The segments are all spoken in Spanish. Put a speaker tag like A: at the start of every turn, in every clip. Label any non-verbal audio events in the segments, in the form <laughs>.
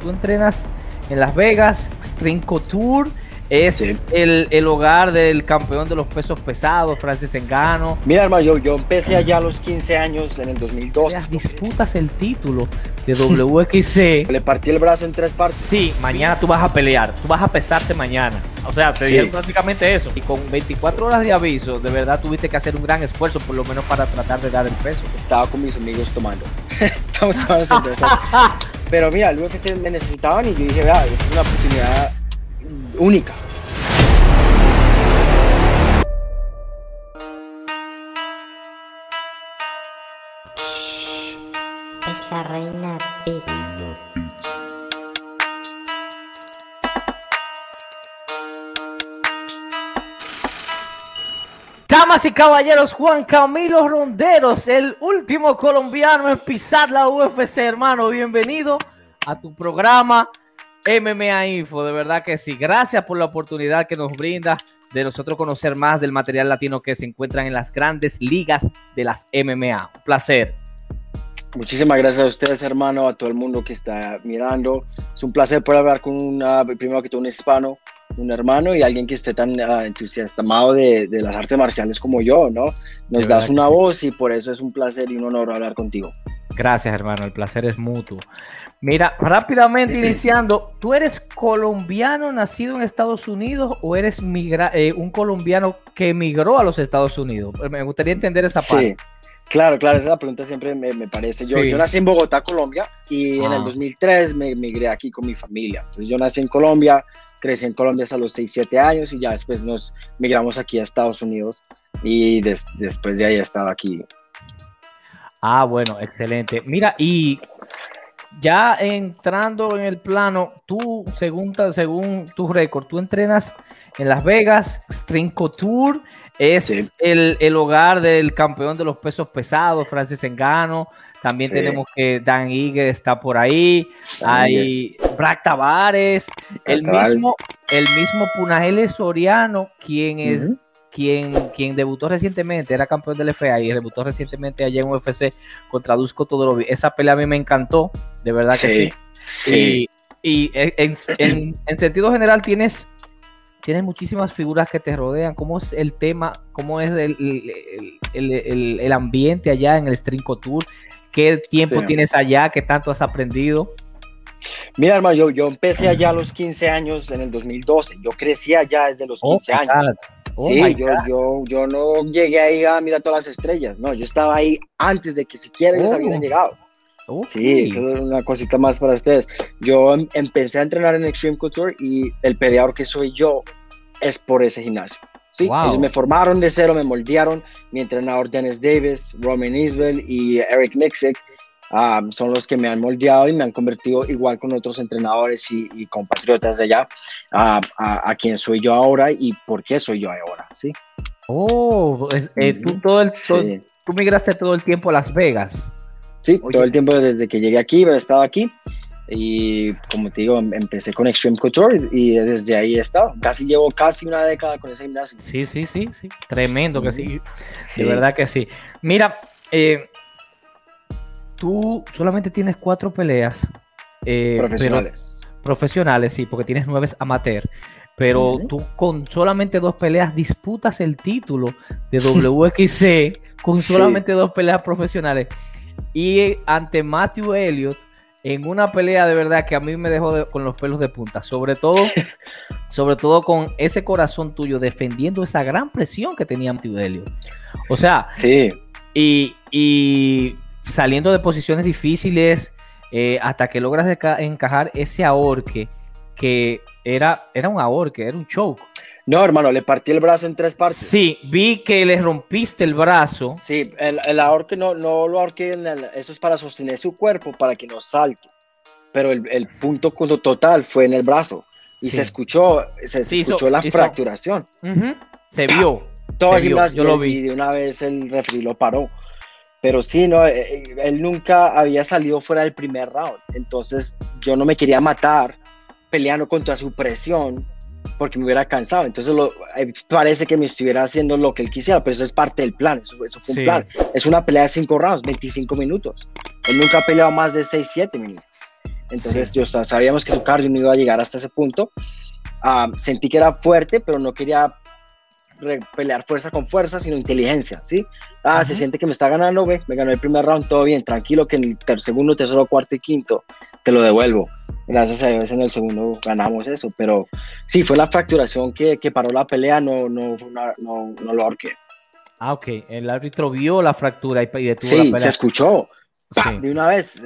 A: Tú entrenas en Las Vegas, String Couture es el, hogar del campeón de los pesos pesados, Francis Engano.
B: Mira, hermano, yo, yo empecé allá a los 15 años en el 2002.
A: Disputas el título de WXC. <laughs>
B: Le partí el brazo en tres partes.
A: Sí, mañana tú vas a pelear, tú vas a pesarte mañana. O sea, te sí. prácticamente eso. Y con 24 horas de aviso, de verdad tuviste que hacer un gran esfuerzo, por lo menos para tratar de dar el peso.
B: Estaba con mis amigos tomando. <laughs> Estamos tomando cerveza. <laughs> Pero mira, el UFC me necesitaban y yo dije, vea, es una oportunidad única.
C: Es la reina Beats.
A: Y caballeros, Juan Camilo Ronderos, el último colombiano en pisar la UFC, hermano. Bienvenido a tu programa MMA Info, de verdad que sí. Gracias por la oportunidad que nos brinda de nosotros conocer más del material latino que se encuentran en las grandes ligas de las MMA. Un placer.
B: Muchísimas gracias a ustedes, hermano, a todo el mundo que está mirando. Es un placer poder hablar con una, primero que todo un hispano, un hermano y alguien que esté tan uh, entusiasmado de, de, las artes marciales como yo, ¿no? Nos das una voz y por eso es un placer y un honor hablar contigo.
A: Gracias, hermano. El placer es mutuo. Mira, rápidamente iniciando, ¿tú eres colombiano nacido en Estados Unidos o eres eh, un colombiano que emigró a los Estados Unidos? Me gustaría entender esa parte. Sí,
B: claro, claro, esa pregunta siempre me, parece. Yo, yo nací en Bogotá, Colombia, y en el 2003 ah. me emigré aquí con mi familia. Entonces yo nací en Colombia, crecí en Colombia hasta los 6, 7 años y ya después nos migramos aquí a Estados Unidos y después de ahí he estado aquí
A: Ah, bueno, excelente. Mira, y ya entrando en el plano, tú, según, según tu récord, tú entrenas en Las Vegas, String Couture, es el, hogar del campeón de los pesos pesados, Francis Engano. También tenemos que Dan Ige está por ahí. Hay Brack Tavares, el mismo, el mismo Punahele Soriano, quien es quien, quien debutó recientemente, era campeón del FA y debutó recientemente allá en UFC contra Dusko Todorovic. Esa pelea a mí me encantó, de verdad que sí. Y, en, sentido general tienes, tienes muchísimas figuras que te rodean. ¿Cómo es el tema? ¿Cómo es el, ambiente allá en el Strinco Tour? ¿Qué tiempo tienes allá? ¿Qué tanto has aprendido?
B: Mira, hermano, yo, yo empecé allá a los 15 años en el 2012. Yo crecí allá desde los 15 años. Oh sí, yo, yo, yo no llegué ahí a mirar todas las estrellas, no, yo estaba ahí antes de que siquiera ellos habían oh. llegado. Sí, eso es una cosita más para ustedes. Yo em, empecé a entrenar en Extreme Couture y el peleador que soy yo es por ese gimnasio. Sí, ellos me formaron de cero, me moldearon. Mi entrenador Dennis Davis, Roman Isbell y Eric Mixick son los que me han moldeado y me han convertido igual con otros entrenadores y, compatriotas de allá a, quien soy yo ahora y por qué soy yo ahora, ¿sí?
A: Oh, eh, tú, todo el, tú migraste todo el tiempo a Las Vegas.
B: Sí, todo el tiempo desde que llegué aquí, he estado aquí y como te digo, em, empecé con Extreme Couture y desde ahí he estado. Casi llevo casi una década con ese gimnasio.
A: Sí, sí, sí, sí. Tremendo que sí. De verdad que sí. Mira, eh, tú solamente tienes cuatro peleas.
B: Eh, profesionales.
A: profesionales, sí, porque tienes nueve amateur. Pero tú con solamente dos peleas disputas el título de WXC <laughs> con solamente dos peleas profesionales. Y ante Matthew Elliott, en una pelea de verdad que a mí me dejó con los pelos de punta. Sobre todo, <laughs> sobre todo con ese corazón tuyo defendiendo esa gran presión que tenía Matthew Elliott. O sea,
B: sí.
A: Y, y saliendo de posiciones difíciles eh, hasta que logras encajar ese ahorque que era, era un ahorque, era un choke.
B: No, hermano, le partí el brazo en tres partes.
A: Sí, vi que le rompiste el brazo.
B: Sí, el, el ahorque no, no lo ahorqué, eso es para sostener su cuerpo, para que no salte. Pero el, el punto total fue en el brazo. Y se escuchó, se, escuchó la fracturación.
A: Se vio.
B: Todo el yo lo vi. Y de una vez el refri lo paró. Pero sí, no, eh, eh, él nunca había salido fuera del primer round. Entonces yo no me quería matar peleando contra su presión porque me hubiera cansado. Entonces lo, eh, parece que me estuviera haciendo lo que él quisiera, pero eso es parte del plan. Eso, eso fue un plan. Es una pelea de cinco rounds, 25 minutos. Él nunca ha peleado más de 6, 7 minutos. Entonces yo sabíamos que su cardio no iba a llegar hasta ese punto. Ah, sentí que era fuerte, pero no quería pelear fuerza con fuerza, sino inteligencia, ¿sí? Ah, se siente que me está ganando, ve, me ganó el primer round, todo bien, tranquilo, que en el ter segundo, tercero, cuarto y quinto te lo devuelvo. Gracias a Dios en el segundo ganamos eso, pero sí, fue la fracturación que, que paró la pelea, no, no, no, no, lo ahorqué.
A: Ah, ok, el árbitro vio la fractura y, detuvo
B: sí, la pelea. se escuchó. De una vez,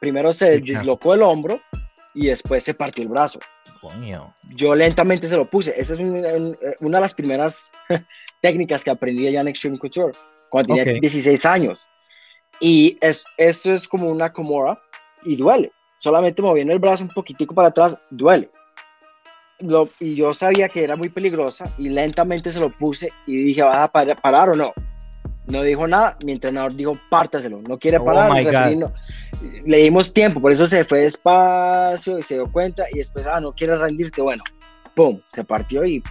B: primero se dislocó el hombro y después se partió el brazo. Yo lentamente se lo puse. Esa es una de las primeras <laughs> técnicas que aprendí allá en Extreme Couture, cuando tenía 16 años. Y es, eso es como una Komora y duele. Solamente moviendo el brazo un poquitico para atrás, duele. y yo sabía que era muy peligrosa y lentamente se lo puse y dije, ¿vas a parar o no? No dijo nada, mi entrenador dijo, pártaselo, no quiere oh parar, le dimos tiempo, por eso se fue despacio y se dio cuenta y después, ah, no quiere rendirte, bueno, pum, se partió y,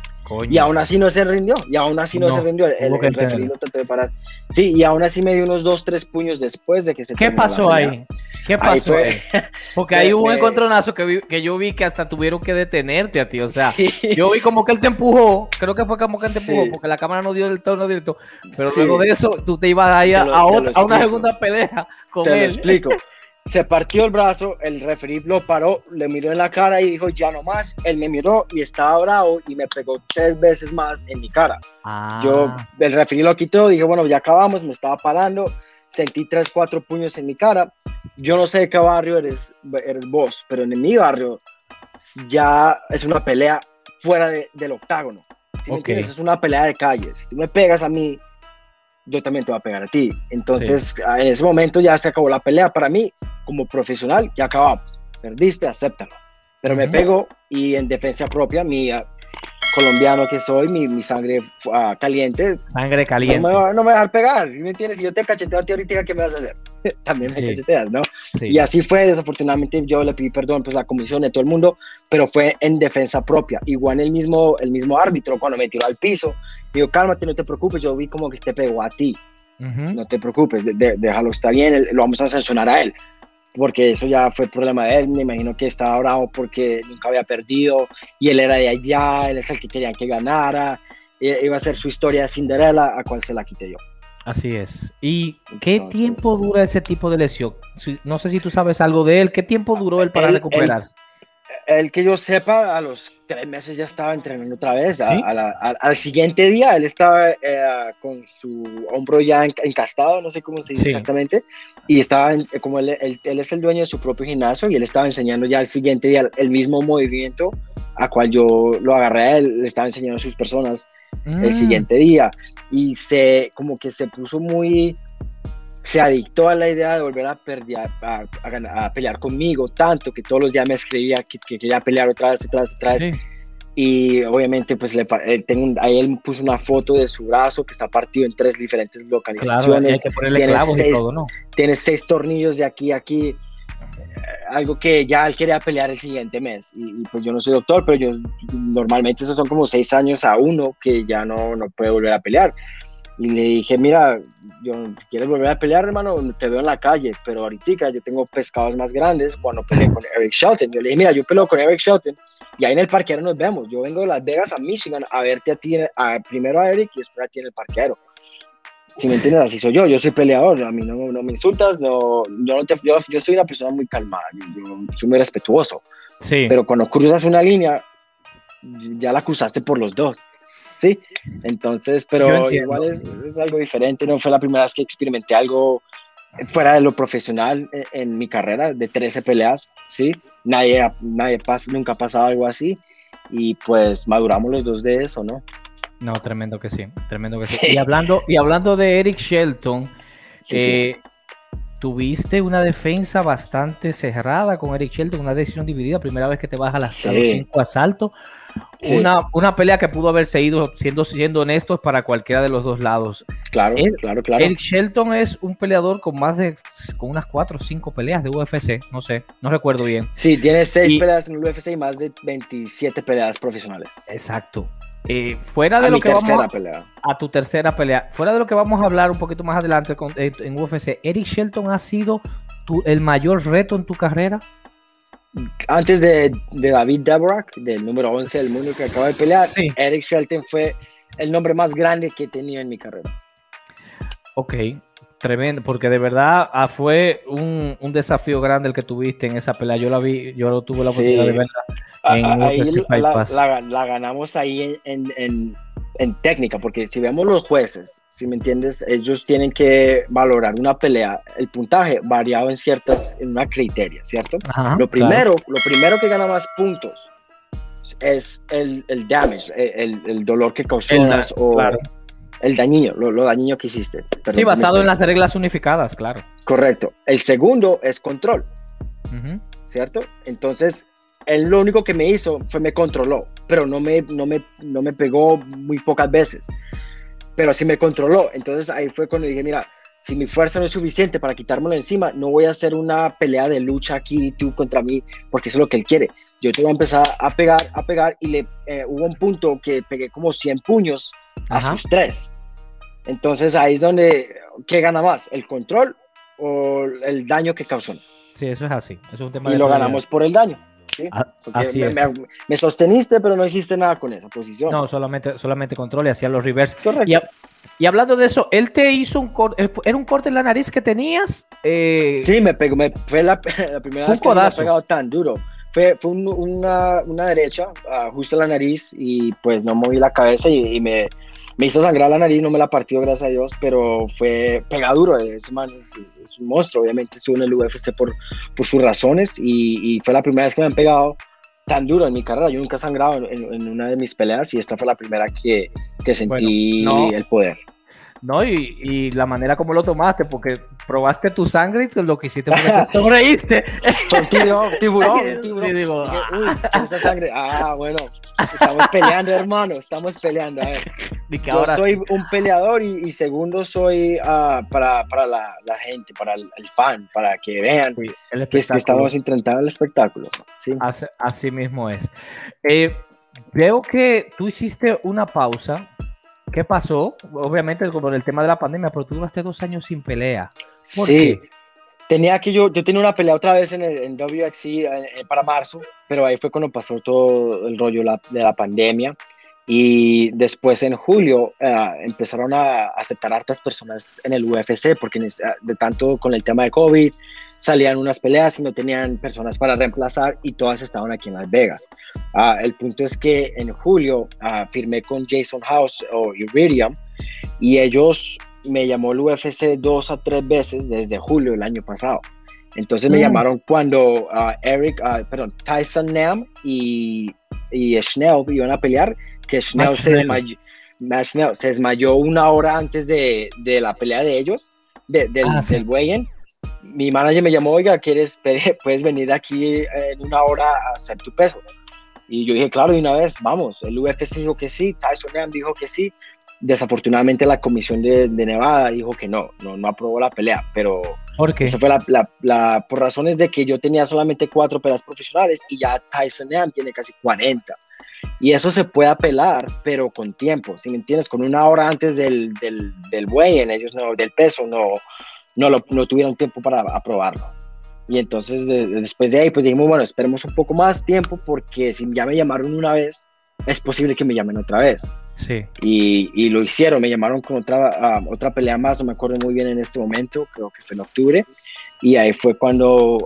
B: y aún así no se rindió, y aún así no, se rindió, el, el, trató de parar. Sí, y aún así me dio unos dos, tres puños después de que se
A: ¿Qué pasó ahí? ¿Qué pasó ahí? <laughs> Porque ahí hubo un encontronazo que, que yo vi que hasta tuvieron que detenerte a ti, o sea, yo vi como que él te empujó, creo que fue como que él te empujó, porque la cámara no dio el tono directo, pero luego de eso tú te ibas ahí a, a, a una segunda pelea con
B: te
A: él.
B: Lo explico. <laughs> se partió el brazo, el referí lo paró, le miró en la cara y dijo ya no más. Él me miró y estaba bravo y me pegó tres veces más en mi cara. Ah. Yo, el referí lo quitó, dije bueno, ya acabamos, me estaba parando, sentí tres, cuatro puños en mi cara. Yo no sé de qué barrio eres, eres vos, pero en mi barrio ya es una pelea fuera del octágono. Es una pelea de calles. Si tú me pegas a mí, yo también te voy a pegar a ti. Entonces, en ese momento ya se acabó la pelea. Para mí, como profesional, ya acabamos. Perdiste, acéptalo. Pero me pego y en defensa propia, mi colombiano que soy, mi, mi sangre uh, caliente.
A: Sangre caliente.
B: No me, no me a dejar pegar, ¿sí me entiendes? Si yo te cacheteo a ti ahorita, ¿qué me vas a hacer? <laughs> También me cacheteas, ¿no? Y así fue, desafortunadamente yo le pedí perdón pues a la comisión de todo el mundo, pero fue en defensa propia. Igual el mismo, el mismo árbitro cuando me tiró al piso, digo, cálmate, no te preocupes, yo vi como que te pegó a ti. No te preocupes, déjalo, está bien, lo vamos a sancionar a él porque eso ya fue problema de él, me imagino que estaba bravo porque nunca había perdido y él era de allá, él es el que quería que ganara, iba a ser su historia de Cinderella, a cual se la quité yo.
A: Así es. ¿Y qué tiempo dura ese tipo de lesión? No sé si tú sabes algo de él, ¿qué tiempo duró él para recuperarse?
B: El que yo sepa, a los tres meses ya estaba entrenando otra vez. al siguiente día él estaba eh, con su hombro ya encastado, no sé cómo se dice exactamente, y estaba, como él, él, es el dueño de su propio gimnasio y él estaba enseñando ya al siguiente día el mismo movimiento a cual yo lo agarré a él, le estaba enseñando a sus personas el mm. siguiente día y se como que se puso muy se adictó a la idea de volver a, a, pelear conmigo, tanto que todos los días me escribía que, quería pelear otra vez, otra vez, otra vez. Y obviamente, pues le, tengo ahí él puso una foto de su brazo que está partido en tres diferentes localizaciones. tiene, seis, tiene seis tornillos de aquí a aquí. Eh, algo que ya él quería pelear el siguiente mes. Y, pues yo no soy doctor, pero yo normalmente esos son como seis años a uno que ya no, no puede volver a pelear. Y le dije, mira, yo, ¿quieres volver a pelear, hermano? Te veo en la calle, pero ahorita yo tengo pescados más grandes cuando peleé con Eric Shelton. Yo le dije, mira, yo peleo con Eric Shelton y ahí en el parquero nos vemos. Yo vengo de Las Vegas a Michigan a verte a ti, a, primero a Eric y después a ti en el parquero. Si me entiendes, así soy yo. Yo soy peleador. A mí no, no me insultas. No, yo, no te, yo, yo, soy una persona muy calmada. Yo, soy muy respetuoso. Sí. Pero cuando cruzas una línea, ya la cruzaste por los dos. ¿Sí? Entonces, pero igual es, es, algo diferente, no fue la primera vez que experimenté algo fuera de lo profesional en, mi carrera, de 13 peleas, ¿sí? Nadie, nadie nunca ha pasado algo así y pues maduramos los dos de eso, ¿no?
A: No, tremendo que sí, tremendo que sí. Y, hablando, y hablando de Eric Shelton, eh, tuviste una defensa bastante cerrada con Eric Shelton, una decisión dividida, primera vez que te vas a, las, cinco asaltos. Una, una, pelea que pudo haberse ido, siendo, siendo honestos, para cualquiera de los dos lados.
B: Claro, claro, claro.
A: Eric Shelton es un peleador con más de, con unas cuatro o cinco peleas de UFC, no sé, no recuerdo bien.
B: Sí, tiene seis peleas en el UFC y más de 27 peleas profesionales.
A: Exacto. Eh, fuera de lo que vamos a, a, tu tercera pelea, fuera de lo que vamos a hablar un poquito más adelante con, eh, en UFC, Eric Shelton ha sido tu, el mayor reto en tu carrera.
B: Antes de, David Debrak, del número 11 del mundo que acaba de pelear, Eric Shelton fue el nombre más grande que he tenido en mi carrera.
A: Ok, tremendo, porque de verdad ah, fue un, desafío grande el que tuviste en esa pelea. Yo la vi, yo tuve la oportunidad de verla
B: en ahí la, la, ganamos ahí en, en, técnica, porque si vemos los jueces, si me entiendes, ellos tienen que valorar una pelea, el puntaje variado en ciertas, en una criteria, ¿cierto? lo primero, lo primero que gana más puntos es el, el damage, el, el, dolor que causaste o el daño, lo, lo dañino que hiciste.
A: sí, basado en las reglas unificadas, claro.
B: Correcto. El segundo es control, ¿cierto? Entonces, él lo único que me hizo fue me controló, pero no me, no me, no me pegó muy pocas veces, pero sí me controló. Entonces ahí fue cuando dije, mira, si mi fuerza no es suficiente para quitármelo encima, no voy a hacer una pelea de lucha aquí tú contra mí, porque eso es lo que él quiere yo te voy a empezar a pegar, a pegar y le eh, hubo un punto que pegué como 100 puños a sus tres. Entonces ahí es donde, ¿qué gana más? ¿El control o el daño que causó?
A: Sí, eso es así. es un
B: tema y lo ganamos por el daño.
A: Ah, así
B: me,
A: es.
B: Me, sosteniste, pero no hiciste nada con esa posición.
A: No, solamente, solamente control y hacía los reverse. Correcto. Y, hablando de eso, él te hizo un corte, ¿era un corte en la nariz que tenías?
B: Eh, sí, me pegó, me, fue la, <laughs> primera vez que me ha pegado tan duro. Fue, fue una, una, derecha, uh, justo en la nariz, y pues no moví la cabeza y, me, me, hizo sangrar la nariz, no me la partió, gracias a Dios, pero fue pegaduro. Ese man es, un monstruo, obviamente estuvo en el UFC por, por sus razones y, y, fue la primera vez que me han pegado tan duro en mi carrera. Yo nunca he sangrado en, una de mis peleas y esta fue la primera que, que sentí el poder.
A: ¿No? Y, la manera como lo tomaste, porque probaste tu sangre y lo que hiciste fue que sonreíste.
B: tiburón, tiburón, tiburón. Ah. sangre. Ah, bueno, estamos peleando, hermano, estamos peleando. A ver. <laughs> Yo soy un peleador y, segundo soy uh, para, para la, la, gente, para el, fan, para que vean que, estamos intentando el espectáculo. ¿sí?
A: Así, mismo es. Eh, veo que tú hiciste una pausa ¿Qué pasó? Obviamente por el tema de la pandemia, pero tú duraste dos años sin pelea.
B: sí. Tenía que yo, yo tenía una pelea otra vez en, el, en WXC eh, para marzo, pero ahí fue cuando pasó todo el rollo de la pandemia. Y después en julio eh, empezaron a aceptar hartas personas en el UFC, porque de tanto con el tema de COVID salían unas peleas y no tenían personas para reemplazar y todas estaban aquí en Las Vegas. Ah, el punto es que en julio ah, firmé con Jason House o Iridium y ellos me llamó el UFC dos a tres veces desde julio del año pasado. Entonces me mm. llamaron cuando uh, Eric, perdón, Tyson Nam y, y Schnell iban a pelear que Schnell se, desmayó, se desmayó una hora antes de, de la pelea de ellos, de, del, ah, del weigh Mi manager me llamó, oiga, ¿quieres, <laughs> puedes venir aquí en una hora a hacer tu peso? Y yo dije, claro, de una vez, vamos. El UFC dijo que sí, Tyson dijo que sí. Desafortunadamente la comisión de, de, Nevada dijo que no, no, no aprobó la pelea, pero
A: ¿Por qué?
B: Eso fue la, la, la, por razones de que yo tenía solamente cuatro peleas profesionales y ya Tyson tiene casi 40. Y eso se puede apelar, pero con tiempo, si me entiendes, con una hora antes del, del, del buey en ellos no, del peso, no, no, lo, no tuvieron tiempo para aprobarlo. Y entonces después de ahí, pues dijimos, bueno, esperemos un poco más tiempo porque si ya me llamaron una vez, es posible que me llamen otra vez.
A: Sí.
B: Y, y lo hicieron, me llamaron con otra, otra pelea más, no me acuerdo muy bien en este momento, creo que fue en octubre. Y ahí fue cuando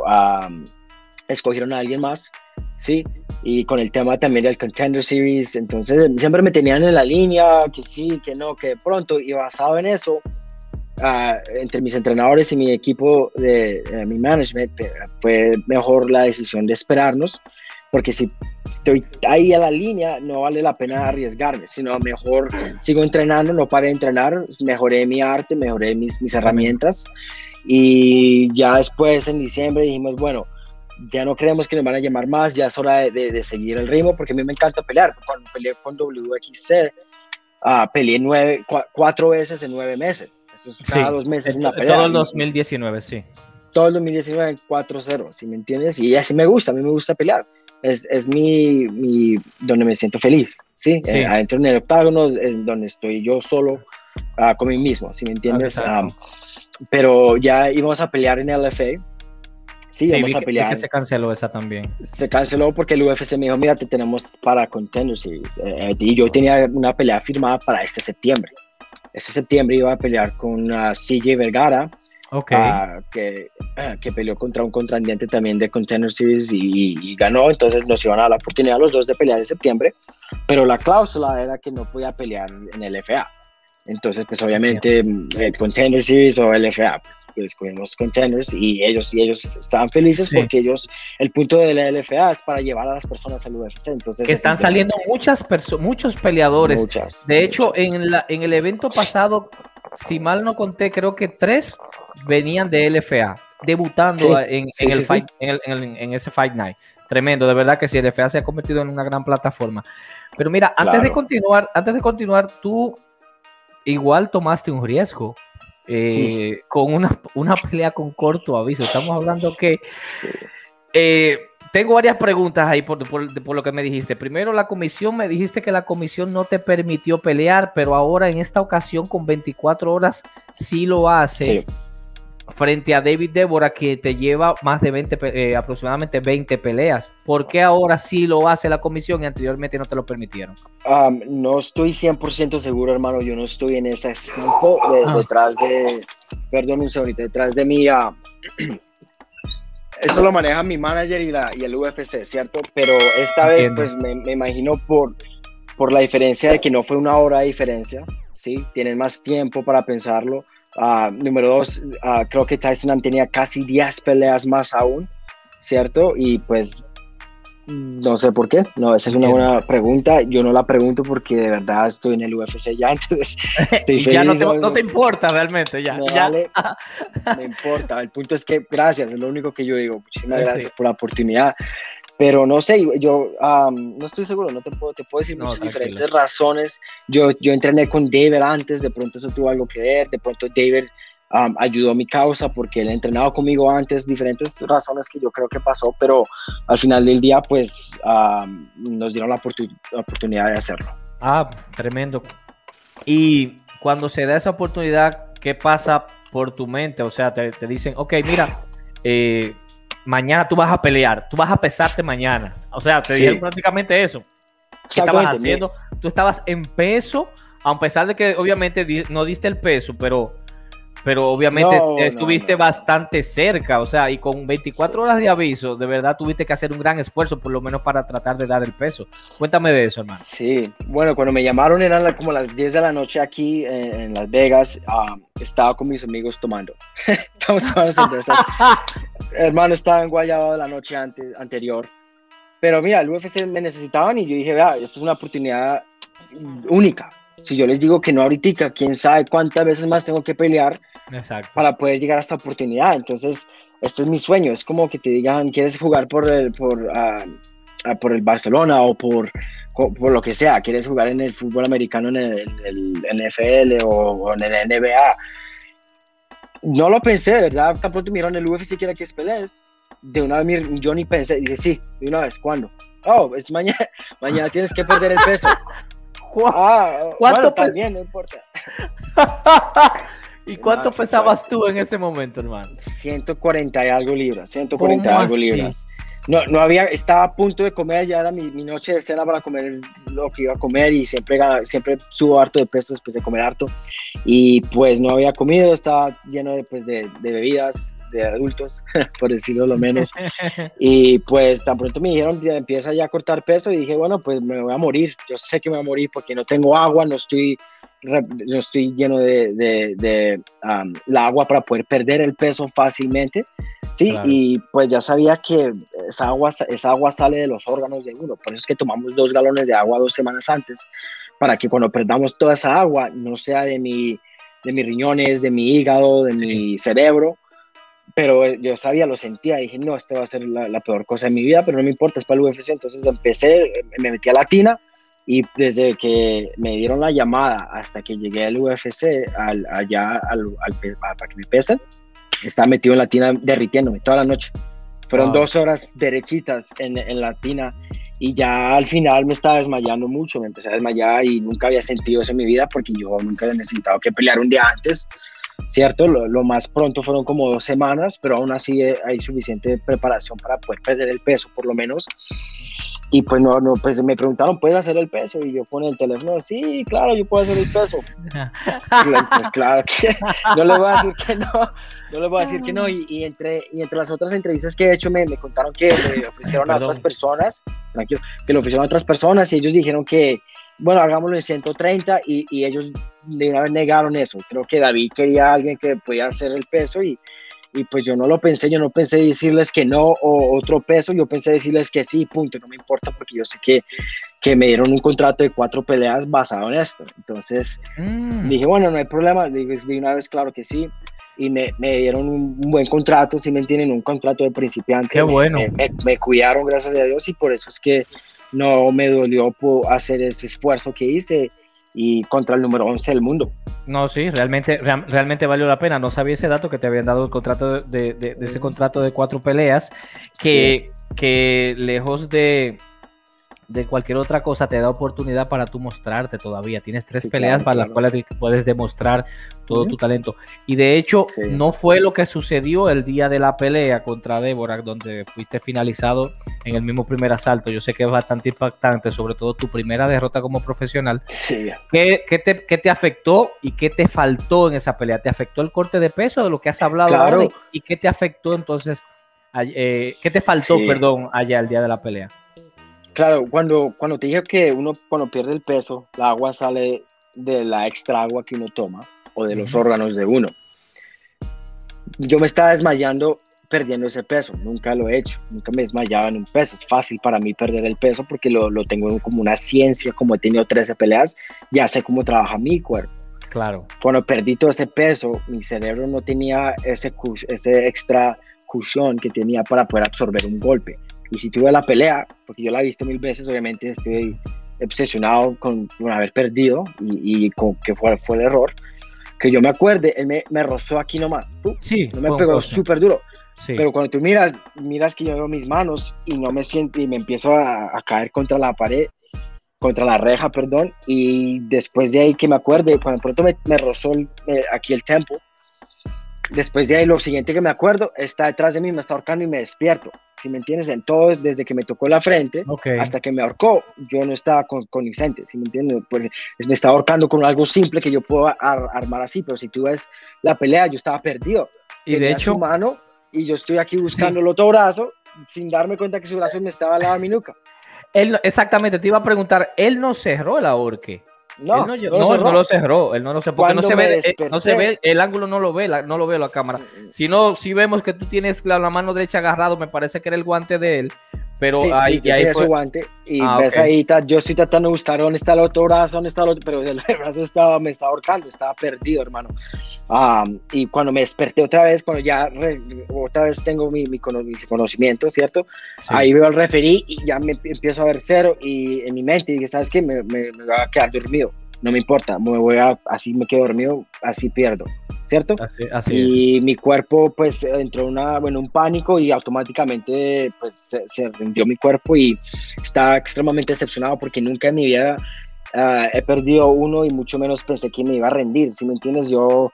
B: escogieron a alguien más, ¿sí? y con el tema también del Contender Series, entonces siempre me tenían en la línea, que sí, que no, que de pronto, y basado en eso, uh, entre mis entrenadores y mi equipo de mi management, eh, fue mejor la decisión de esperarnos, porque si estoy ahí a la línea, no vale la pena arriesgarme, sino mejor sigo entrenando, no paré de entrenar, mejoré mi arte, mejoré mis, mis herramientas, y ya después en diciembre dijimos, bueno, ya no creemos que nos van a llamar más, ya es hora de, seguir el ritmo, porque a mí me encanta pelear. Cuando peleé con WXC, uh, peleé nueve, cuatro veces en nueve meses. Eso es cada dos meses una pelea.
A: Todo el 2019, sí.
B: Todo el 2019 4-0, si me entiendes? Y así me gusta, a mí me gusta pelear. Es, es mi, mi, donde me siento feliz, ¿sí? Eh, adentro en el octágono es donde estoy yo solo uh, con mí mismo, si me entiendes? Um, pero ya íbamos a pelear en LFA Sí, vamos a pelear.
A: se canceló esa también.
B: Se canceló porque el UFC me dijo, mira, te tenemos para Contender Series. Eh, y yo tenía una pelea firmada para este septiembre. Este septiembre iba a pelear con CJ Vergara,
A: okay.
B: que, que, peleó contra un contradiente también de Contender Series y, ganó. Entonces nos iban a dar la oportunidad los dos de pelear en septiembre. Pero la cláusula era que no podía pelear en el FA. Entonces, pues obviamente el Contender Series o LFA, pues, pues escogimos Contenders y ellos, y ellos estaban felices porque ellos, el punto de la LFA es para llevar a las personas al UFC. Entonces,
A: que están saliendo muchas muchos peleadores.
B: Muchas,
A: de hecho, En, la, en el evento pasado, si mal no conté, creo que tres venían de LFA, debutando en, en, el fight, en, ese Fight Night. Tremendo, de verdad que sí, LFA se ha convertido en una gran plataforma. Pero mira, antes de continuar, antes de continuar, tú igual tomaste un riesgo eh, con una, una, pelea con corto aviso. Estamos hablando que... Eh, tengo varias preguntas ahí por, por, lo que me dijiste. Primero, la comisión, me dijiste que la comisión no te permitió pelear, pero ahora en esta ocasión con 24 horas sí lo hace frente a David Débora, que te lleva más de 20, eh, aproximadamente 20 peleas. ¿Por qué ahora sí lo hace la comisión y anteriormente no te lo permitieron?
B: no estoy 100% seguro, hermano. Yo no estoy en ese equipo ah. detrás de, perdón un segundito, detrás de mí. esto lo maneja mi manager y, la, y el UFC, ¿cierto? Pero esta vez, pues me, me, imagino por, por la diferencia de que no fue una hora de diferencia, ¿sí? Tienen más tiempo para pensarlo Ah, número dos, ah, creo que Tyson tenía casi 10 peleas más aún, ¿cierto? Y pues no sé por qué, no, esa es una buena pregunta. Yo no la pregunto porque de verdad estoy en el UFC ya, <laughs> entonces estoy <laughs> feliz.
A: ya no te, importa realmente, ya. <laughs>
B: Me, importa. El punto es que gracias, es lo único que yo digo. Muchísimas gracias por la oportunidad. Pero no sé, yo no estoy seguro, no te puedo, te puedo decir muchas diferentes razones. Yo, yo entrené con David antes, de pronto eso tuvo algo que ver, de pronto David ayudó a mi causa porque él entrenado conmigo antes, diferentes razones que yo creo que pasó, pero al final del día pues nos dieron la, oportunidad de hacerlo.
A: Ah, tremendo. Y cuando se da esa oportunidad, ¿qué pasa por tu mente? O sea, te, te dicen, ok, mira, eh, mañana tú vas a pelear, tú vas a pesarte mañana. O sea, te dijeron prácticamente eso. ¿Qué estabas haciendo? Tú estabas en peso, a pesar de que obviamente no diste el peso, pero pero obviamente estuviste bastante cerca, o sea, y con 24 horas de aviso, de verdad tuviste que hacer un gran esfuerzo, por lo menos para tratar de dar el peso. Cuéntame de eso, hermano.
B: Sí, bueno, cuando me llamaron eran como las 10 de la noche aquí en, Las Vegas, ah, estaba con mis amigos tomando. <laughs> Estamos tomando cerveza. <laughs> hermano, estaba en Guayaba la noche anterior. Pero mira, el UFC me necesitaban y yo dije, vea, esta es una oportunidad única si yo les digo que no ahorita, quién sabe cuántas veces más tengo que pelear para poder llegar a esta oportunidad. Entonces, este es mi sueño. Es como que te digan, ¿quieres jugar por el, por, por el Barcelona o por, por lo que sea? ¿Quieres jugar en el fútbol americano, en el, NFL o, en el NBA? No lo pensé, de verdad. Tan pronto me el UFC quiere que pelees. De una vez yo ni pensé, dije, sí, de una vez, ¿cuándo? Oh, es mañana, <laughs> mañana tienes que perder el peso. <laughs>
A: Ah, ¿Cuánto no importa. <laughs> ¿Y cuánto pesabas tú en ese momento, hermano?
B: 140 y algo libras, 140 y algo libras. No, no había, estaba a punto de comer, ya era mi, noche de cena para comer lo que iba a comer y siempre, siempre subo harto de peso después de comer harto. Y pues no había comido, estaba lleno de, pues, de, de bebidas, de adultos, <laughs> por decirlo lo menos. <laughs> y pues tan pronto me dijeron, empieza ya a cortar peso y dije, bueno, pues me voy a morir. Yo sé que me voy a morir porque no tengo agua, no estoy, no estoy lleno de, de, la agua para poder perder el peso fácilmente. Sí, y pues ya sabía que esa agua, esa agua sale de los órganos de uno, por eso es que tomamos dos galones de agua dos semanas antes, para que cuando perdamos toda esa agua no sea de mi, de mis riñones, de mi hígado, de mi cerebro, pero eh, yo sabía, lo sentía, dije, no, esta va a ser la, peor cosa de mi vida, pero no me importa, es para el UFC, entonces empecé, me metí a Latina y desde que me dieron la llamada hasta que llegué al UFC, al, allá al, para que me pesen, estaba metido en Latina derritiéndome toda la noche. Fueron dos horas derechitas en, en Latina y ya al final me estaba desmayando mucho, me empecé a desmayar y nunca había sentido eso en mi vida porque yo nunca había necesitado que pelear un día antes ¿cierto? Lo, más pronto fueron como dos semanas, pero aún así eh, hay suficiente preparación para poder perder el peso, por lo menos. Y pues no, no, pues me preguntaron, ¿puedes hacer el peso? Y yo con el teléfono, sí, claro, yo puedo hacer el peso. pues claro que <laughs> no le voy a decir que no, no le voy a decir que no. Y, entre, y entre las otras entrevistas que he hecho me, me contaron que le <laughs> ofrecieron a otras personas, que le ofrecieron a otras personas y ellos dijeron que, bueno, hagámoslo en 130 y, y ellos de una vez negaron eso. Creo que David quería a alguien que podía hacer el peso y, y pues yo no lo pensé, yo no pensé decirles que no o otro peso, yo pensé decirles que sí, punto, no me importa porque yo sé que, que me dieron un contrato de cuatro peleas basado en esto. Entonces mm. dije, bueno, no hay problema, de una vez, claro que sí. Y me, me dieron un, buen contrato, si me entienden, un contrato de principiante.
A: Qué bueno.
B: Me, me, cuidaron, gracias a Dios, y por eso es que no me dolió hacer ese esfuerzo que hice y contra el número 11 del mundo.
A: No, sí, realmente, realmente valió la pena. No sabía ese dato que te habían dado el contrato de, de, ese contrato de cuatro peleas, que, que lejos de, de cualquier otra cosa te da oportunidad para tú mostrarte todavía. Tienes tres peleas para las cuales puedes demostrar todo tu talento. Y de hecho, no fue lo que sucedió el día de la pelea contra Débora, donde fuiste finalizado en el mismo primer asalto. Yo sé que es bastante impactante, sobre todo tu primera derrota como profesional. ¿Qué, te, ¿Qué, te, afectó y qué te faltó en esa pelea? ¿Te afectó el corte de peso de lo que has hablado ahora? ¿Y qué te afectó entonces? Eh, ¿Qué te faltó, perdón, allá el día de la pelea?
B: Claro, cuando, cuando te dije que uno cuando pierde el peso, la agua sale de la extra agua que uno toma o de los órganos de uno. Yo me estaba desmayando perdiendo ese peso, nunca lo he hecho, nunca me desmayaba en un peso, es fácil para mí perder el peso porque lo, lo tengo como una ciencia, como he tenido 13 peleas, ya sé cómo trabaja mi cuerpo.
A: Claro.
B: Cuando perdí todo ese peso, mi cerebro no tenía ese, ese extra cushion que tenía para poder absorber un golpe. Y si tuve la pelea, porque yo la he visto mil veces, obviamente estoy obsesionado con, haber perdido y, con que fue, fue el error. Que yo me acuerde, él me, me rozó aquí nomás.
A: Sí.
B: No me pegó súper duro. Sí. Pero cuando tú miras, miras que yo veo mis manos y no me siento y me empiezo a, caer contra la pared, contra la reja, perdón. Y después de ahí que me acuerde, cuando pronto me, me rozó eh, aquí el tempo, después de ahí lo siguiente que me acuerdo está detrás de mí, me está ahorcando y me despierto si me entiendes, en todo, desde que me tocó la frente hasta que me ahorcó, yo no estaba con, con si me entiendes, pues me estaba ahorcando con algo simple que yo puedo armar así, pero si tú ves la pelea, yo estaba perdido.
A: Y de hecho,
B: mano y yo estoy aquí buscando el otro brazo sin darme cuenta que su brazo me estaba al lado de mi nuca.
A: Él, exactamente, te iba a preguntar, él no cerró el ahorque.
B: No,
A: no, él no lo cerró, él no lo cerró, porque no se, ve, eh, no se ve, el ángulo no lo ve, no lo veo la cámara. Mm, mm. Si no, si vemos que tú tienes la, mano derecha agarrado, me parece que era el guante de él, pero ahí,
B: sí, ahí fue... guante y ah, ves ahí, yo estoy tratando de buscar dónde está el otro brazo, dónde está el otro, pero el <laughs> brazo estaba, me estaba ahorcando, estaba perdido, hermano. y cuando me desperté otra vez, cuando ya otra vez tengo mi, mi, conocimiento, ¿cierto? Ahí veo al referí y ya me empiezo a ver cero y en mi mente dije, ¿sabes qué? Me, me, me voy a quedar dormido, no me importa, me voy a, así me quedo dormido, así pierdo. ¿Cierto?
A: Así,
B: y mi cuerpo pues entró una, bueno, un pánico y automáticamente pues se, rindió mi cuerpo y estaba extremadamente decepcionado porque nunca en mi vida ah, he perdido uno y mucho menos pensé que me iba a rendir, si me entiendes? Yo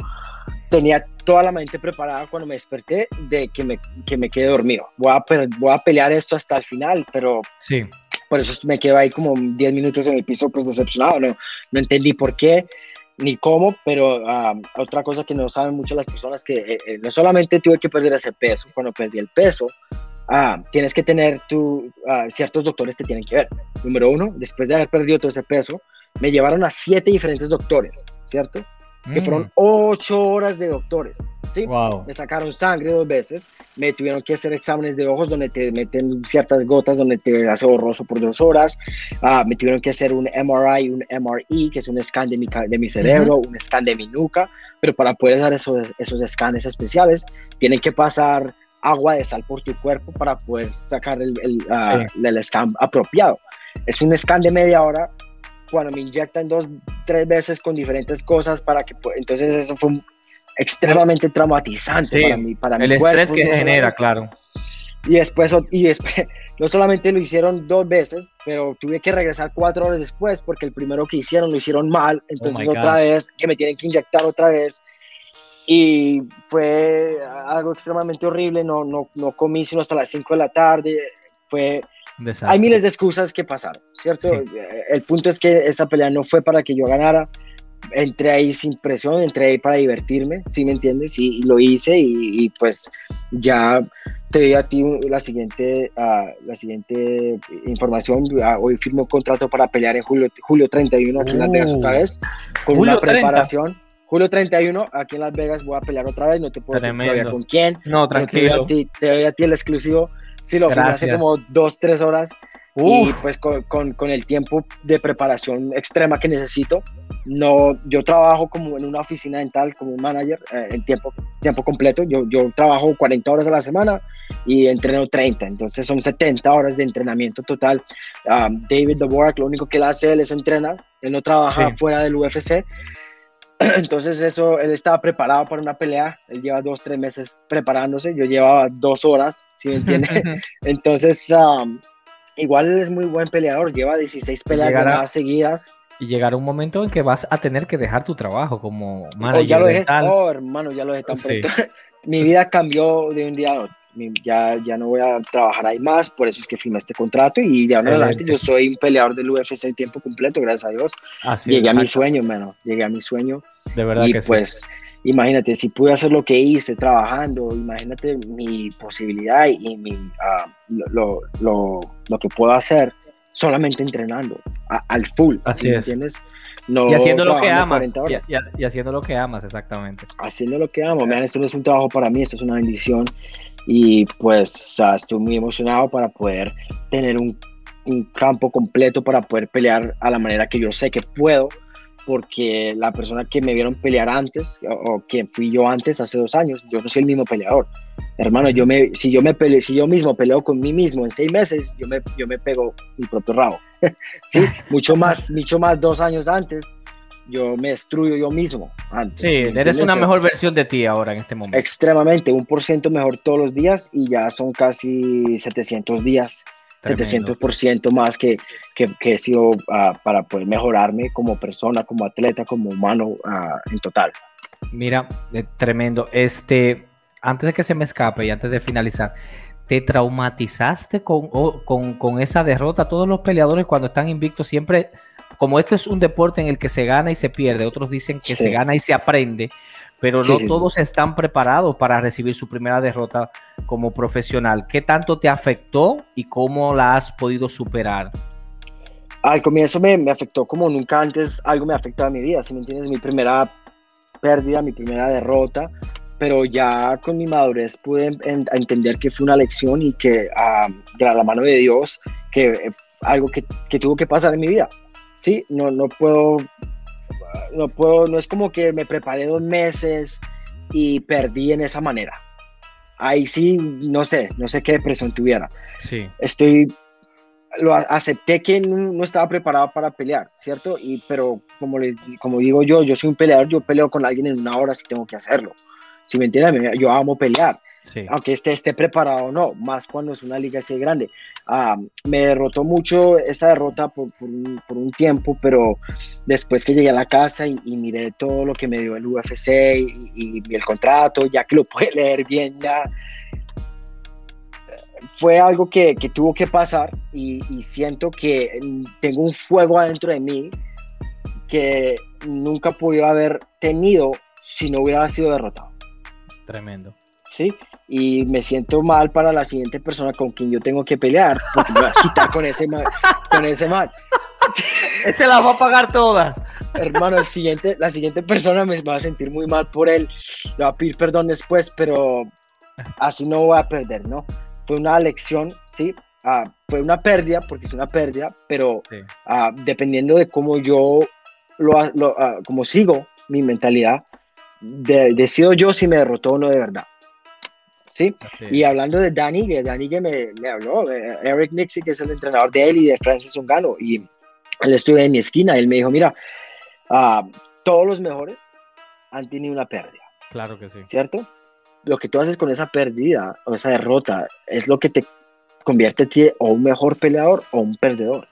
B: tenía toda la mente preparada cuando me desperté de que me, que me quedé dormido. Voy a, voy a pelear esto hasta el final, pero
A: sí.
B: por eso me quedo ahí como 10 minutos en el piso pues decepcionado, no, no entendí por qué ni cómo, pero otra cosa que no saben mucho las personas que eh, eh, no solamente tuve que perder ese peso, cuando perdí el peso, tienes que tener tu, ciertos doctores te tienen que ver. Número uno, después de haber perdido todo ese peso, me llevaron a siete diferentes doctores, ¿cierto? Que fueron mm. ocho horas de doctores. ¿Sí? Me sacaron sangre dos veces, me tuvieron que hacer exámenes de ojos donde te meten ciertas gotas donde te hace borroso por dos horas, ah, me tuvieron que hacer un MRI, un MRE, que es un scan de mi, de mi cerebro, un scan de mi nuca, pero para poder hacer esos, esos escanes especiales, tienen que pasar agua de sal por tu cuerpo para poder sacar el, el, ah, el scan apropiado. Es un scan de media hora. Cuando me inyectan dos, tres veces con diferentes cosas para que, entonces eso fue un, extremadamente traumatizante para mí. Para
A: el estrés que genera, claro.
B: Y después, y después, <laughs> no solamente lo hicieron dos veces, pero tuve que regresar cuatro horas después porque el primero que hicieron lo hicieron mal, oh entonces otra vez, que me tienen que inyectar otra vez. y fue algo extremadamente horrible, no, no, no comí sino hasta las 5 de la tarde, fue... Hay miles de excusas que pasaron, ¿cierto? El punto es que esa pelea no fue para que yo ganara, entré ahí sin presión, entré ahí para divertirme, ¿sí me entiendes? Y, lo hice y, pues ya te doy a ti la siguiente, uh, la siguiente información. Uh, hoy firmé un contrato para pelear en julio, julio 31 aquí en Las Vegas otra uh. vez, con una preparación. Julio 31, aquí en Las Vegas voy a pelear otra vez, no te puedo decir todavía con quién.
A: No, tranquilo.
B: Te doy a ti, el exclusivo. Sí, lo firmé hace como dos, tres horas. Y pues con, con, con, el tiempo de preparación extrema que necesito, no, yo trabajo como en una oficina dental, como un manager eh, en tiempo, tiempo completo. Yo, yo trabajo 40 horas a la semana y entreno 30, entonces son 70 horas de entrenamiento total. Um, David Dvorak, lo único que él hace él es entrenar, él no trabaja fuera del UFC. <clears throat> Entonces eso, él estaba preparado para una pelea, él lleva dos, tres meses preparándose, yo llevaba dos horas, si me entiende? <laughs> Entonces, um, igual es muy buen peleador, lleva 16 peleas seguidas
A: y llegará un momento en que vas a tener que dejar tu trabajo como manager.
B: Oh, ya lo dejé, oh, hermano, ya lo tan pronto. <laughs> Mi vida cambió de un día a otro. Ya, ya no voy a trabajar ahí más, por eso es que firmé este contrato y en adelante yo soy un peleador del UFC en tiempo completo, gracias a Dios. Llegué a mi sueño, hermano, llegué a mi sueño.
A: De verdad
B: y
A: que
B: pues, imagínate, si pude hacer lo que hice trabajando, imagínate mi posibilidad y mi, uh, lo, lo, lo que puedo hacer solamente entrenando al full.
A: Así es.
B: ¿Entiendes?
A: No y haciendo lo que amas. Y, haciendo lo que amas, exactamente.
B: Haciendo lo que amo. Vean, esto no es un trabajo para mí, esto es una bendición. Y pues estoy muy emocionado para poder tener un, un campo completo para poder pelear a la manera que yo sé que puedo porque la persona que me vieron pelear antes, o, que fui yo antes, hace dos años, yo no soy el mismo peleador. Hermano, yo me, si, yo me pele, si yo mismo peleo con mí mismo en seis meses, yo me, yo me pego mi propio rabo. <laughs> sí, mucho más, mucho más dos años antes, yo me destruyo yo mismo. Antes,
A: sí, eres una mejor versión de ti ahora en este momento.
B: Extremadamente, un por ciento mejor todos los días y ya son casi 700 días 700% más que, que, que, he sido ah, para poder mejorarme como persona, como atleta, como humano uh, en total.
A: Mira, eh, tremendo. Este, antes de que se me escape y antes de finalizar, ¿te traumatizaste con, con, con esa derrota? Todos los peleadores cuando están invictos siempre, como este es un deporte en el que se gana y se pierde, otros dicen que se gana y se aprende pero no todos están preparados para recibir su primera derrota como profesional. ¿Qué tanto te afectó y cómo la has podido superar?
B: Al comienzo me, me afectó como nunca antes algo me afectó a mi vida, si me entiendes, mi primera pérdida, mi primera derrota, pero ya con mi madurez pude entender que fue una lección y que uh, de la mano de Dios, que eh, algo que, que tuvo que pasar en mi vida. Sí, no, no puedo no puedo, no es como que me preparé dos meses y perdí en esa manera. Ahí sí, no sé, no sé qué depresión tuviera.
A: Sí.
B: Estoy, lo acepté que no, estaba preparado para pelear, ¿cierto? Y, pero como, les, como digo yo, yo soy un peleador, yo peleo con alguien en una hora si tengo que hacerlo. Si me entienden, yo amo pelear aunque esté, esté preparado o no, más cuando es una liga así grande. Ah, me derrotó mucho esa derrota por, por, un, por, un, tiempo, pero después que llegué a la casa y, miré todo lo que me dio el UFC y, y, el contrato, ya que lo <laughs> puede leer bien, ya fue algo que, que tuvo que pasar y, siento que tengo un fuego adentro de mí que nunca pudiera haber tenido si no hubiera sido derrotado.
A: Tremendo.
B: ¿Sí? y me siento mal para la siguiente persona con quien yo tengo que pelear, porque me voy a quitar con ese mal. Con ese mal. <laughs>
A: Ese las va a pagar todas.
B: Hermano, el siguiente, la siguiente persona me va a sentir muy mal por él. Le va a pedir perdón después, pero así no voy a perder, ¿no? Fue una lección, sí. Ah, fue una pérdida, porque es una pérdida, pero ah, dependiendo de cómo yo lo, lo ah, como sigo mi mentalidad, decido yo si me derrotó o no de verdad. ¿Sí? Y hablando de Dani, que Dani que me, me habló, eh, Eric Nixie, que es el entrenador de él y de Francis Ungano, y él estuvo en mi esquina, él me dijo, mira, uh, todos los mejores han tenido una pérdida.
A: Claro que sí.
B: ¿Cierto? Lo que tú haces con esa pérdida o esa derrota es lo que te convierte a ti o un mejor peleador o un perdedor.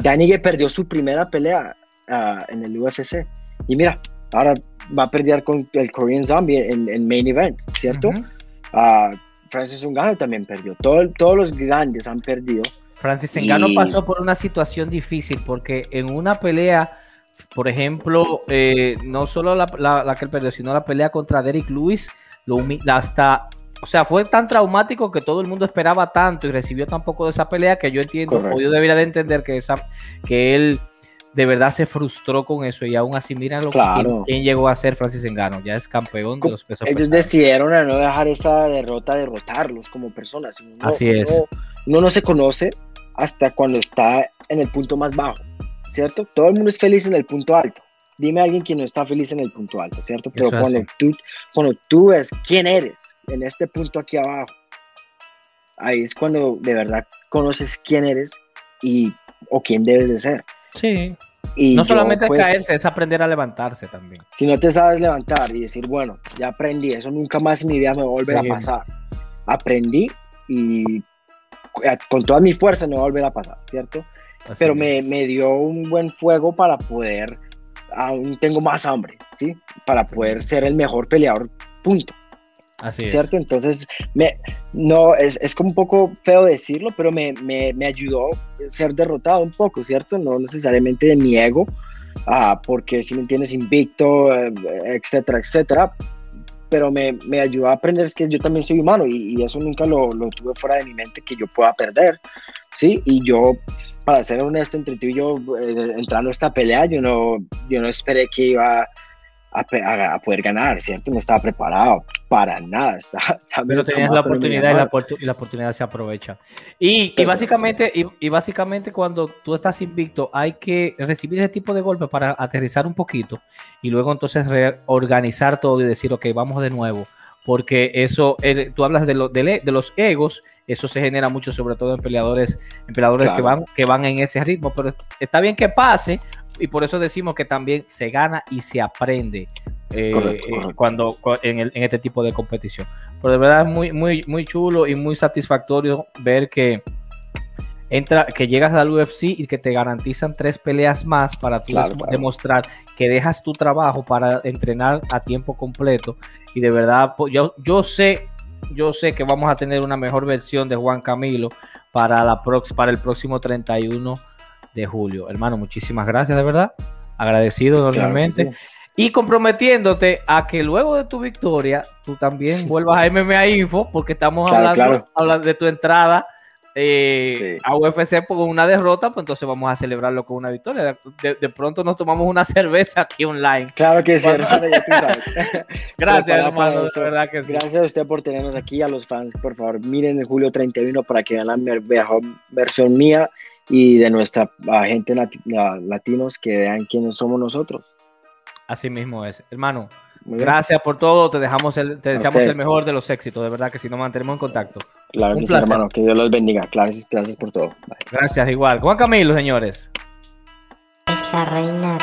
B: Dani que perdió su primera pelea uh, en el UFC. Y mira, ahora va a perder con el Korean Zombie en, main event, ¿cierto? Uh Francis Ngannou también perdió. todos los grandes han perdido.
A: Francis Ngannou pasó por una situación difícil porque en una pelea, por ejemplo, eh, no solo la, que él perdió, sino la pelea contra Derek Lewis, lo hasta o sea, fue tan traumático que todo el mundo esperaba tanto y recibió tan poco de esa pelea que yo entiendo, o yo debería de entender que, esa, que él de verdad se frustró con eso y aún así mira lo que quién, llegó a ser Francis Engano, ya es campeón de los pesos
B: Ellos decidieron no dejar esa derrota derrotarlos como personas.
A: así es.
B: Uno, no se conoce hasta cuando está en el punto más bajo, ¿cierto? Todo el mundo es feliz en el punto alto. Dime a alguien que no está feliz en el punto alto, ¿cierto? Pero cuando tú, cuando tú ves quién eres en este punto aquí abajo, ahí es cuando de verdad conoces quién eres y o quién debes de ser.
A: Sí. Y no solamente pues, caerse, es aprender a levantarse también.
B: Si no te sabes levantar y decir, bueno, ya aprendí, eso nunca más en mi vida me va a volver a pasar. Aprendí y con toda mi fuerza no va a volver a pasar, ¿cierto? Pero me, me, dio un buen fuego para poder, aún tengo más hambre, ¿sí? Para poder ser el mejor peleador, punto.
A: Así
B: ¿cierto? Entonces, me, no, es, es, como un poco feo decirlo, pero me, me, me, ayudó a ser derrotado un poco, ¿cierto? No necesariamente de mi ego, ah, porque si me entiendes, invicto, eh, etcétera, etcétera, pero me, me, ayudó a aprender que yo también soy humano y, y eso nunca lo, lo, tuve fuera de mi mente que yo pueda perder, ¿sí? Y yo, para ser honesto entre tú y yo, eh, entrando a esta pelea, yo no, yo no esperé que iba a, poder ganar, ¿cierto? No estaba preparado para nada. <laughs> Estaba,
A: pero tenías la oportunidad y la, y la, oportunidad se aprovecha. Y, y básicamente, y, básicamente cuando tú estás invicto, hay que recibir ese tipo de golpes para aterrizar un poquito y luego entonces reorganizar todo y decir, ok, vamos de nuevo. Porque eso, eh, tú hablas de, de, de, los egos, eso se genera mucho, sobre todo en peleadores, en peleadores que, van, que van en ese ritmo, pero está bien que pase, y por eso decimos que también se gana y se aprende eh, eh, cuando en, este tipo de competición. Pero de verdad es muy, muy, muy chulo y muy satisfactorio ver que entra, que llegas al UFC y que te garantizan tres peleas más para tú demostrar que dejas tu trabajo para entrenar a tiempo completo. Y de verdad, yo, yo sé, yo sé que vamos a tener una mejor versión de Juan Camilo para, la para el próximo 31 de julio. Hermano, muchísimas gracias, de verdad. Agradecido normalmente. Y comprometiéndote a que luego de tu victoria, tú también vuelvas a MMA Info, porque estamos hablando, hablando, de tu entrada eh, a UFC con una derrota, pues entonces vamos a celebrarlo con una victoria. De, pronto nos tomamos una <laughs> cerveza aquí online.
B: Claro que sí, hermano, ya tú
A: sabes. <laughs> Gracias, hermano, de verdad que sí.
B: Gracias a usted por tenernos aquí, a los fans, por favor, miren el julio 31 para que vean la mejor versión mía y de nuestra gente latinos que vean quiénes somos nosotros.
A: Así mismo es. Hermano, gracias por todo. Te dejamos el, te deseamos el mejor de los éxitos, de verdad que si nos mantenemos en contacto.
B: Claro que sí, hermano. Que Dios los bendiga. Gracias, gracias por todo.
A: Gracias, igual. Juan Camilo, señores.
C: Es la reina.